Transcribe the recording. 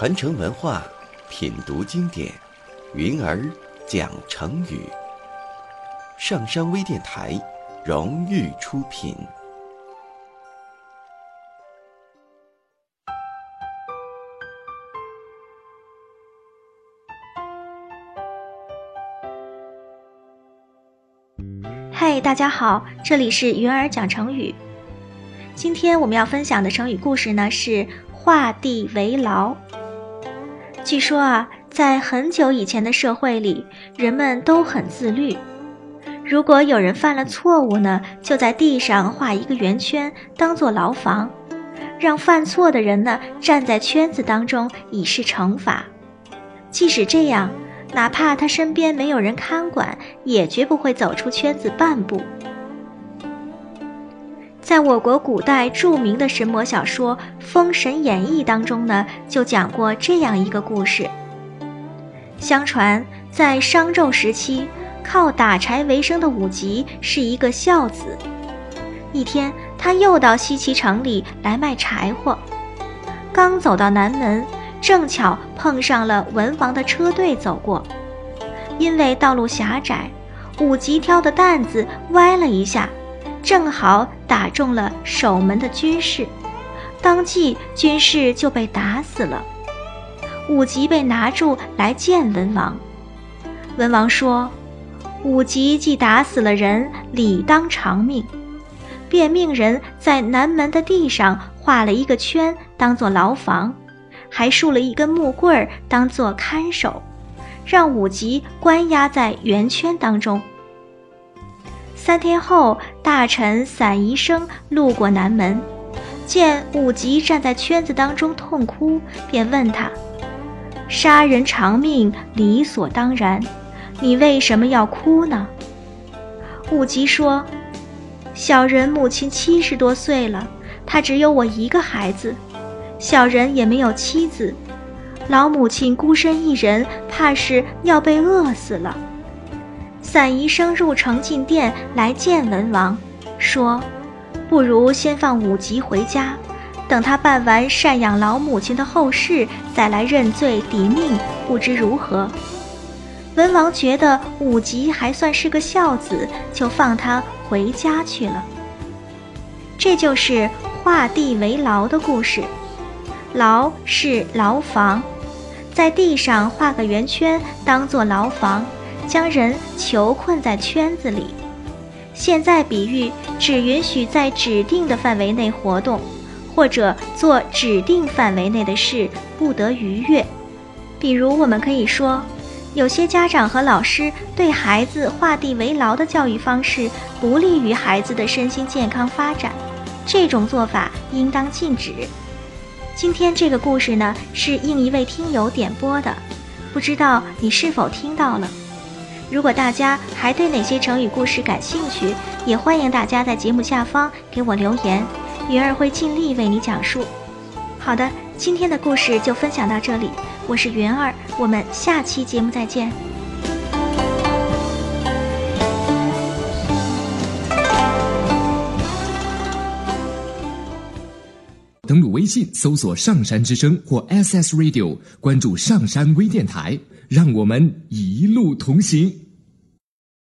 传承文化，品读经典，云儿讲成语。上山微电台荣誉出品。嗨，大家好，这里是云儿讲成语。今天我们要分享的成语故事呢是画地为牢。据说啊，在很久以前的社会里，人们都很自律。如果有人犯了错误呢，就在地上画一个圆圈，当做牢房，让犯错的人呢站在圈子当中，以示惩罚。即使这样，哪怕他身边没有人看管，也绝不会走出圈子半步。在我国古代著名的神魔小说《封神演义》当中呢，就讲过这样一个故事。相传，在商纣时期，靠打柴为生的武吉是一个孝子。一天，他又到西岐城里来卖柴火，刚走到南门，正巧碰上了文王的车队走过。因为道路狭窄，武吉挑的担子歪了一下。正好打中了守门的军士，当即军士就被打死了。武吉被拿住来见文王，文王说：“武吉既打死了人，理当偿命。”便命人在南门的地上画了一个圈，当做牢房，还竖了一根木棍儿当做看守，让武吉关押在圆圈当中。三天后，大臣散宜生路过南门，见武吉站在圈子当中痛哭，便问他：“杀人偿命，理所当然，你为什么要哭呢？”武吉说：“小人母亲七十多岁了，她只有我一个孩子，小人也没有妻子，老母亲孤身一人，怕是要被饿死了。”散宜生入城进殿来见文王，说：“不如先放武吉回家，等他办完赡养老母亲的后事，再来认罪抵命，不知如何？”文王觉得武吉还算是个孝子，就放他回家去了。这就是画地为牢的故事。牢是牢房，在地上画个圆圈，当做牢房。将人囚困在圈子里，现在比喻只允许在指定的范围内活动，或者做指定范围内的事，不得逾越。比如，我们可以说，有些家长和老师对孩子画地为牢的教育方式，不利于孩子的身心健康发展，这种做法应当禁止。今天这个故事呢，是应一位听友点播的，不知道你是否听到了？如果大家还对哪些成语故事感兴趣，也欢迎大家在节目下方给我留言，云儿会尽力为你讲述。好的，今天的故事就分享到这里，我是云儿，我们下期节目再见。登录微信搜索“上山之声”或 “SS Radio”，关注“上山微电台”。让我们一路同行。